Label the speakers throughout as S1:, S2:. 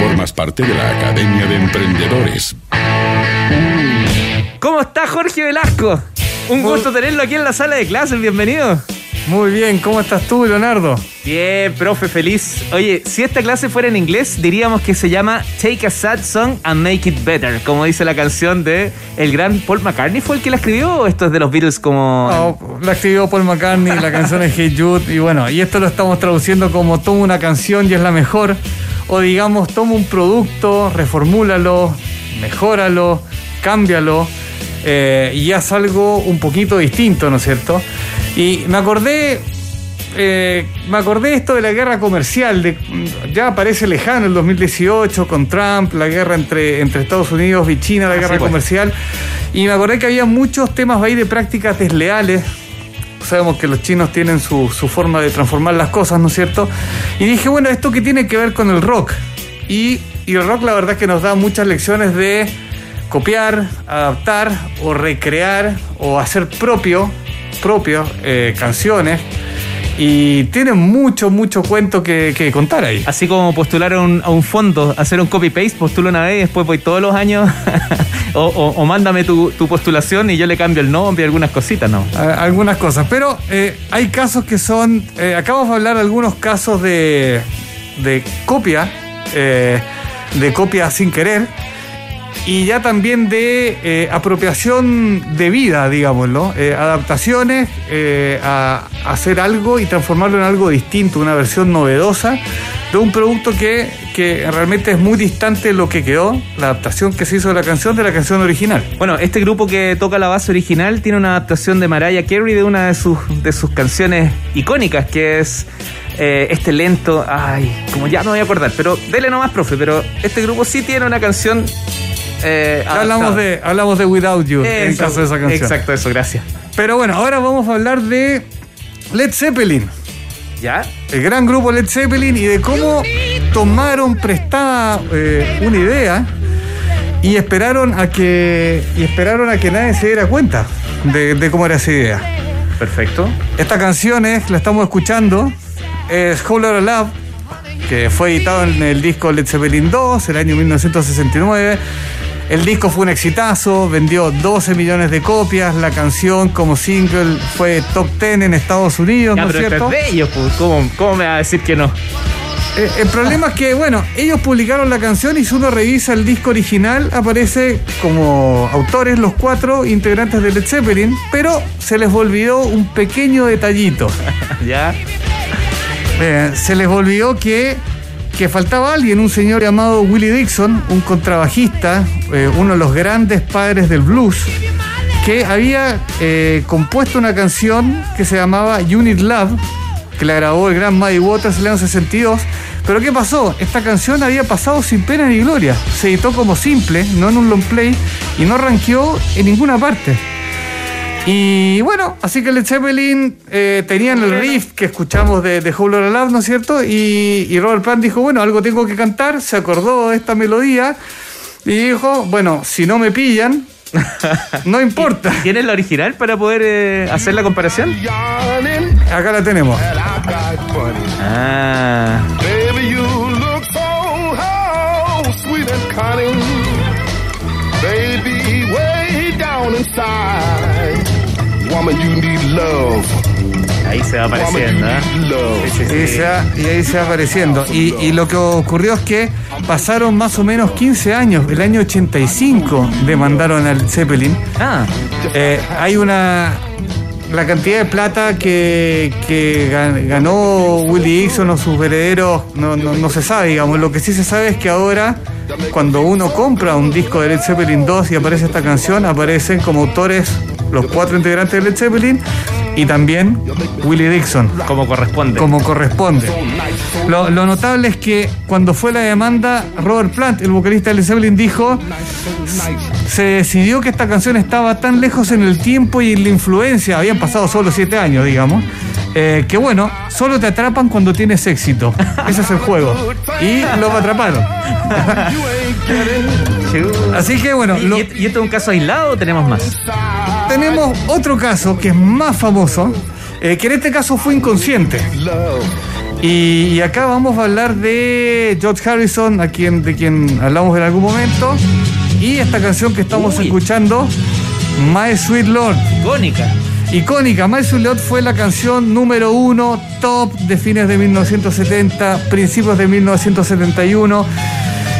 S1: Formas parte de la Academia de Emprendedores.
S2: ¿Cómo está Jorge Velasco? Un gusto tenerlo aquí en la sala de clases, bienvenido.
S3: Muy bien, ¿cómo estás tú, Leonardo?
S2: Bien, profe, feliz. Oye, si esta clase fuera en inglés, diríamos que se llama Take a Sad Song and Make It Better, como dice la canción de el gran Paul McCartney. ¿Fue el que la escribió o esto es de los Beatles como...?
S3: No, la escribió Paul McCartney, la canción es Hey Jude, y bueno, y esto lo estamos traduciendo como toma una canción y es la mejor, o digamos, toma un producto, reformúlalo, mejóralo, cámbialo, eh, y haz algo un poquito distinto, ¿no es cierto? Y me acordé, eh, me acordé esto de la guerra comercial, de, ya parece lejano el 2018 con Trump, la guerra entre, entre Estados Unidos y China, la guerra
S2: pues.
S3: comercial, y me acordé que había muchos temas ahí de prácticas desleales. Sabemos que los chinos tienen su, su forma de transformar las cosas, ¿no es cierto? Y dije, bueno, ¿esto qué tiene que ver con el rock? Y, el rock la verdad es que nos da muchas lecciones de copiar, adaptar o recrear o hacer propio propios, eh, canciones. Y tiene mucho, mucho cuento que, que, contar ahí.
S2: Así como postular a un, a un fondo, hacer un copy-paste, postulo una vez y después voy todos los años. o, o, o, mándame tu, tu, postulación y yo le cambio el nombre y algunas cositas, ¿no?
S3: A, algunas cosas. Pero eh, hay casos que son. Eh, acabamos de hablar de algunos casos de, de copia. Eh, de copia sin querer y ya también de eh, apropiación de vida, digámoslo, eh, adaptaciones eh, a, hacer algo y transformarlo en algo distinto, una versión novedosa de un producto que, que realmente es muy distante de lo que quedó, la adaptación que se hizo de la canción de la canción original.
S2: Bueno, este grupo que toca la base original tiene una adaptación de Mariah Carey de una de sus, de sus canciones icónicas, que es este lento, ay, como ya no voy a acordar, pero dele nomás, profe, pero este grupo sí tiene una canción
S3: eh, hablamos, de, hablamos de Without You eso, en caso de esa canción.
S2: Exacto, eso, gracias.
S3: Pero bueno, ahora vamos a hablar de Led Zeppelin.
S2: ¿Ya?
S3: El gran grupo Led Zeppelin y de cómo tomaron prestada eh, una idea y esperaron a que y esperaron a que nadie se diera cuenta de, de cómo era esa idea.
S2: Perfecto.
S3: Esta canción es, la estamos escuchando, es Whole Lotta Love, que fue editado en el disco Led Zeppelin 2, el año 1969. El disco fue un exitazo, vendió 12 millones de copias, la canción como single fue top 10 en Estados Unidos,
S2: ya,
S3: ¿no es
S2: pero
S3: cierto?
S2: Es de ellos, pues. ¿Cómo, ¿Cómo, me va a decir que no?
S3: Eh, el problema es que, bueno, ellos publicaron la canción y si uno revisa el disco original, aparece como autores los cuatro integrantes de Led Zeppelin, pero se les olvidó un pequeño detallito.
S2: ¿Ya?
S3: Eh, se les olvidó que que faltaba alguien, un señor llamado Willie Dixon, un contrabajista, eh, uno de los grandes padres del blues, que había eh, compuesto una canción que se llamaba Unit Love, que la grabó el gran Muddy Waters en el año 62. Pero ¿qué pasó? Esta canción había pasado sin pena ni gloria. Se editó como simple, no en un long play, y no ranqueó en ninguna parte. Y bueno, así que Led Zeppelin eh, tenían el riff que escuchamos de, de Whole Lotta Love, ¿no es cierto? Y, y, Robert Plant dijo, bueno, algo tengo que cantar, se acordó de esta melodía y dijo, bueno, si no me pillan, no importa.
S2: ¿Tienes la original para poder eh, hacer la comparación?
S3: Acá la tenemos.
S2: Ah.
S4: Baby, you look so sweet and cunning. Baby, way down inside.
S2: Ahí se va apareciendo, ¿eh?
S3: Sí, sí, sí. Y ahí se va apareciendo. Y, y, lo que ocurrió es que pasaron más o menos 15 años. El año 85 demandaron al Zeppelin.
S2: Ah.
S3: Eh, hay una. La cantidad de plata que, que ganó Willie Dixon o sus herederos no, no, no, se sabe, digamos. Lo que sí se sabe es que ahora, cuando uno compra un disco de Led Zeppelin 2 y aparece esta canción, aparecen como autores los cuatro integrantes de Led Zeppelin y también Willie Dixon.
S2: Como corresponde.
S3: Como corresponde. Lo, lo, notable es que cuando fue la demanda, Robert Plant, el vocalista de Led Zeppelin, dijo: se decidió que esta canción estaba tan lejos en el tiempo y en la influencia, habían pasado solo siete años, digamos. Eh, que bueno, solo te atrapan cuando tienes éxito. Ese es el juego. Y lo atraparon. Así que bueno.
S2: ¿Y,
S3: lo...
S2: ¿Y, esto es un caso aislado o tenemos más?
S3: Tenemos otro caso que es más famoso, eh, que en este caso fue inconsciente. Y, acá vamos a hablar de George Harrison, a quien, de quien hablamos en algún momento. Y esta canción que estamos
S2: Uy.
S3: escuchando, My Sweet Lord.
S2: Icónica.
S3: Icónica, My Sweet Lord fue la canción número uno, top de fines de 1970, principios de 1971.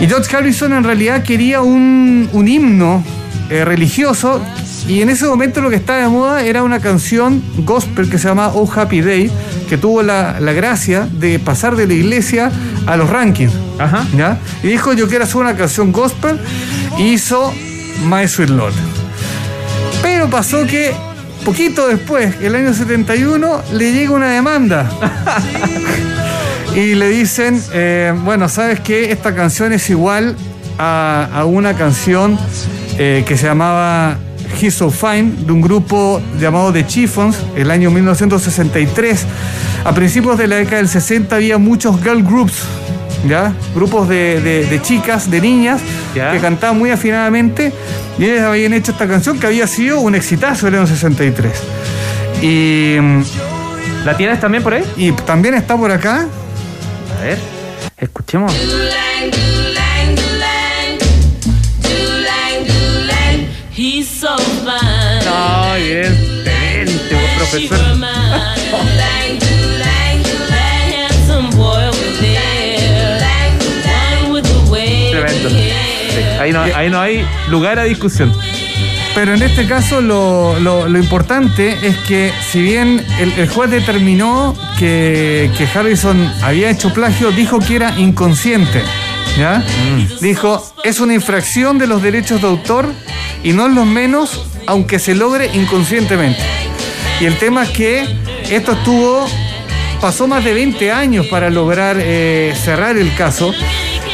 S3: Y George Harrison en realidad quería un, un himno eh, religioso y en ese momento lo que estaba de moda era una canción gospel que se llama Oh Happy Day, que tuvo la, la gracia de pasar de la iglesia a los rankings.
S2: Ajá.
S3: ¿ya? Y dijo, yo quiero hacer una canción gospel, y hizo My Sweet Lord. Pero pasó que, poquito después, el año 71, le llega una demanda. y le dicen, eh, bueno, ¿sabes qué? Esta canción es igual a, a una canción eh, que se llamaba He's So Fine, de un grupo llamado The Chiffons, el año 1963. A principios de la década del 60 había muchos girl groups, ¿ya? Grupos de, de- de chicas, de niñas,
S2: Ya.
S3: que cantaban muy afinadamente, y ellas habían hecho esta canción que había sido un exitazo en el año 63. Y,
S2: ¿La tienes también por ahí?
S3: y también está por acá
S2: ver, escuchemos. Ay, bien. Excelente, profesor. Tremendo. Sí, ahí, no, ahí no hay lugar a discusión.
S3: Pero en este caso lo, lo- lo importante es que si bien el, el juez determinó que, que Harrison había hecho plagio, dijo que era inconsciente. ¿Ya? Dijo, es una infracción de los derechos de autor y no es lo menos, aunque se logre inconscientemente. Y el tema es que esto estuvo, pasó más de 20 años para lograr eh, cerrar el caso.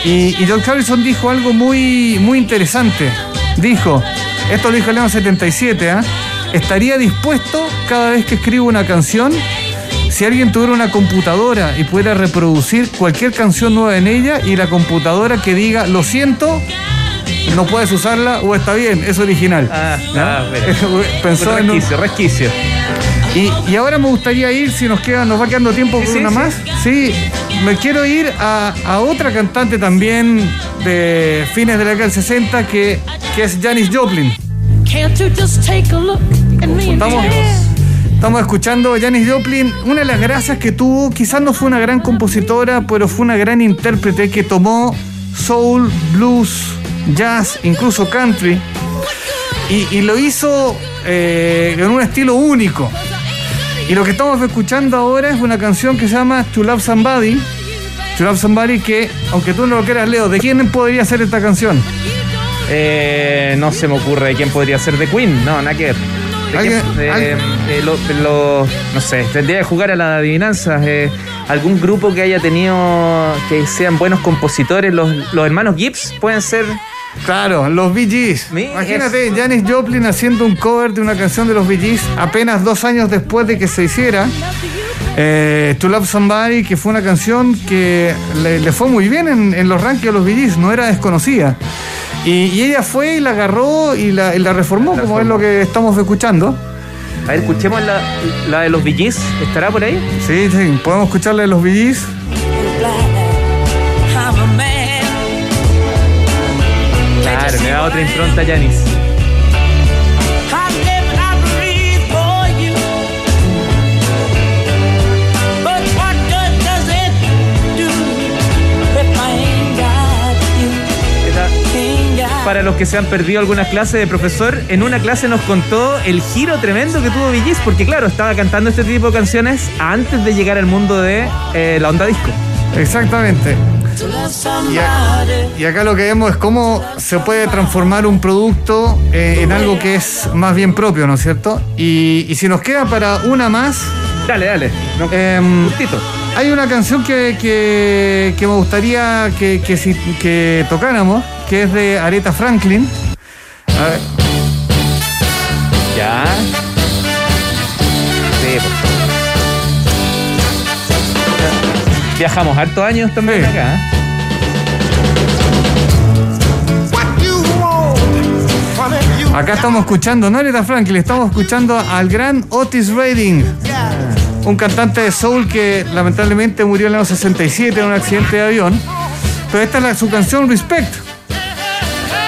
S3: Y, y George Harrison dijo algo muy, muy interesante. Dijo, esto lo dijo año 77, ¿ah? estaría dispuesto cada vez que escribo una canción, si alguien tuviera una computadora y pudiera reproducir cualquier canción nueva en ella y la computadora que diga, lo siento, no puedes usarla o está bien, es original.
S2: Ah,
S3: ¿Ya?
S2: ah.
S3: Pensó en un-
S2: resquicio, resquicio.
S3: Y, y ahora me gustaría ir, si nos queda, nos va quedando tiempo por
S2: sí,
S3: una
S2: sí.
S3: más. Sí, me quiero ir a, a otra cantante también de fines de la década del 60 que, que es Janis Joplin.
S5: Can't you just take a look at me and
S3: Estamos, estamos escuchando a Janis Joplin. Una de las gracias que tuvo, quizás no fue una gran compositora, pero fue una gran intérprete que tomó soul, blues, jazz, incluso country, y, y lo hizo eh, en un estilo único. Y lo que estamos escuchando ahora es una canción que se llama To Love Somebody. To Love Somebody que, aunque tú no lo quieras, Leo, ¿de quién podría ser esta canción?
S2: Eh, no se me ocurre de quién podría ser de Queen. No, nada que ver. ¿De
S3: ¿Alguien-
S2: quién? Eh, eh, lo- de lo- no sé, tendría que jugar a la adivinanza. eh, algún grupo que haya tenido que sean buenos compositores. Los, los hermanos Gibbs pueden ser.
S3: Claro, los Bee Gees.
S2: Mi-
S3: Imagínate,
S2: eso.
S3: Janis Joplin haciendo un cover de una canción de los Bee Gees apenas dos años después de que se hiciera. Eh, to Love Somebody, que fue una canción que le, le fue muy bien en, en los rankings de los Bee Gees, no era desconocida. Y, y ella fue y la agarró y la, y la reformó,
S2: La
S3: como es lo que estamos escuchando.
S2: A ver, escuchemos la, la de los VGs. ¿Estará por ahí?
S3: Sí, sí, podemos escucharle a los Bee Gees.
S2: Esta-
S5: Ain't got
S2: Para los que se han perdido algunas clases de profesor, en una clase nos contó el giro tremendo que tuvo VGs, porque claro, estaba cantando este tipo de canciones antes de llegar al mundo de eh, la onda disco.
S3: Exactamente. Y,
S5: somebody.
S3: a- y acá lo que vemos es cómo se puede transformar un producto eh, en algo que es más bien propio, ¿no es cierto? Y, y si nos queda para una más,
S2: Dale, dale. No,
S3: Em,
S2: justito.
S3: hay una canción que, que- que me gustaría que, que, que tocáramos, que es de Aretha Franklin. A ver,
S2: Viajamos hartos años también
S3: Sí.
S2: acá. ¿eh?
S3: Acá estamos escuchando, no Aretha Franklin, estamos escuchando al gran Otis Redding. un cantante de soul que lamentablemente murió en el año 67 en un accidente de avión. Pero esta es la- su canción Respect.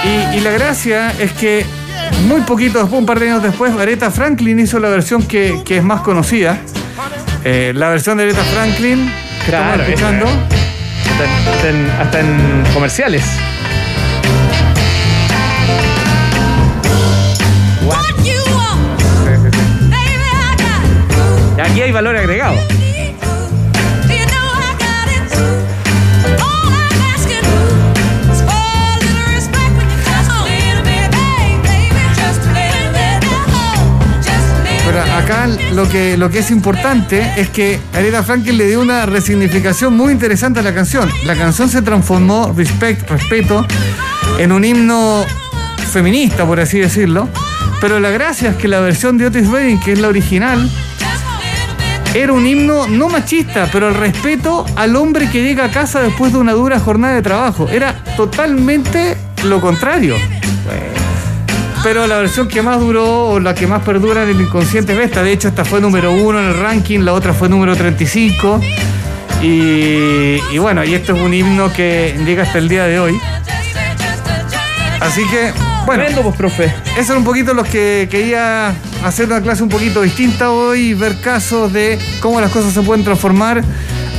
S3: Y, y la gracia es que muy poquito después, un par de años después, Aretha Franklin hizo la versión que, que es más conocida. Eh, la versión de Aretha Franklin que
S2: Claro,
S3: estamos escuchando.
S2: Hasta en, hasta en- hasta en comerciales.
S5: What you want, baby, I got.
S2: Y Aquí hay valor agregado.
S3: Lo que, lo que es importante es que Aretha Franklin le dio una resignificación muy interesante a la canción. La canción se transformó, respect, respeto, en un himno feminista, por así decirlo. Pero la gracia es que la versión de Otis Redding, que es la original, era un himno no machista, pero el respeto al hombre que llega a casa después de una dura jornada de trabajo. Era totalmente lo contrario. Pero la versión que más duró o la que más perdura en el inconsciente es esta. De hecho, esta fue número uno en el ranking, la otra fue número 35. Y, y bueno, y esto es un himno que llega hasta el día de hoy. Así que, bueno,
S2: Tremendo, pues, profe.
S3: eso era un poquito los que quería hacer una clase un poquito distinta hoy, ver casos de cómo las cosas se pueden transformar.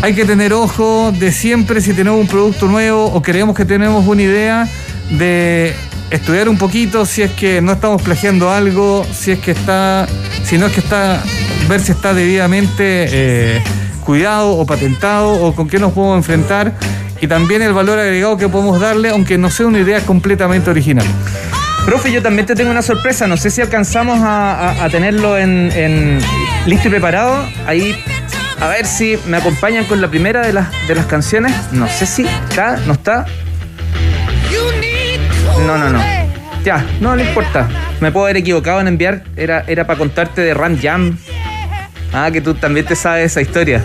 S3: Hay que tener ojo de siempre si tenemos un producto nuevo o creemos que tenemos una idea de estudiar un poquito si es que no estamos plagiando algo, si es que está, si no es que está, ver si está debidamente eh, cuidado o patentado o con qué nos podemos enfrentar y también el valor agregado que podemos darle aunque no sea una idea completamente original.
S2: Profe, yo también te tengo una sorpresa. No sé si alcanzamos a, a- a tenerlo en, en listo y preparado. Ahí, a ver si me acompañan con la primera de las, de las canciones. No sé si está, no está. No, no, no. Ya, no le importa. Me puedo haber equivocado en enviar. Era, era para contarte de Ram Jam. Ah, que tú también te sabes esa historia.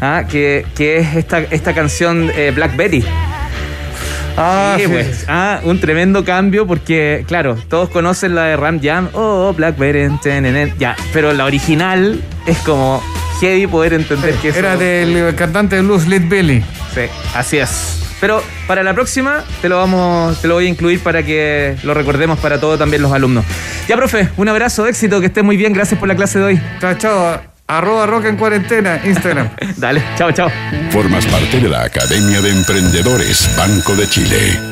S2: Ah, que, que es esta, esta canción eh, Black Betty.
S3: Ah,
S2: Sí,
S3: sí,
S2: pues.
S3: sí.
S2: Ah, un tremendo cambio porque, claro, todos conocen la de Ram Jam. Oh, Blackberry, tenenen, ya. Pero la original es como heavy poder entender que eso-
S3: Era del cantante de blues Lead Belly.
S2: Sí, así es. Pero para la próxima te lo vamos, te lo voy a incluir para que lo recordemos para todos también los alumnos. Ya, profe, un abrazo, éxito, que estés muy bien, gracias por la clase de hoy.
S3: Chao, chao. Arroba roca en cuarentena, Instagram.
S2: Dale, chao, chao.
S1: Formas parte de la Academia de Emprendedores Banco de Chile.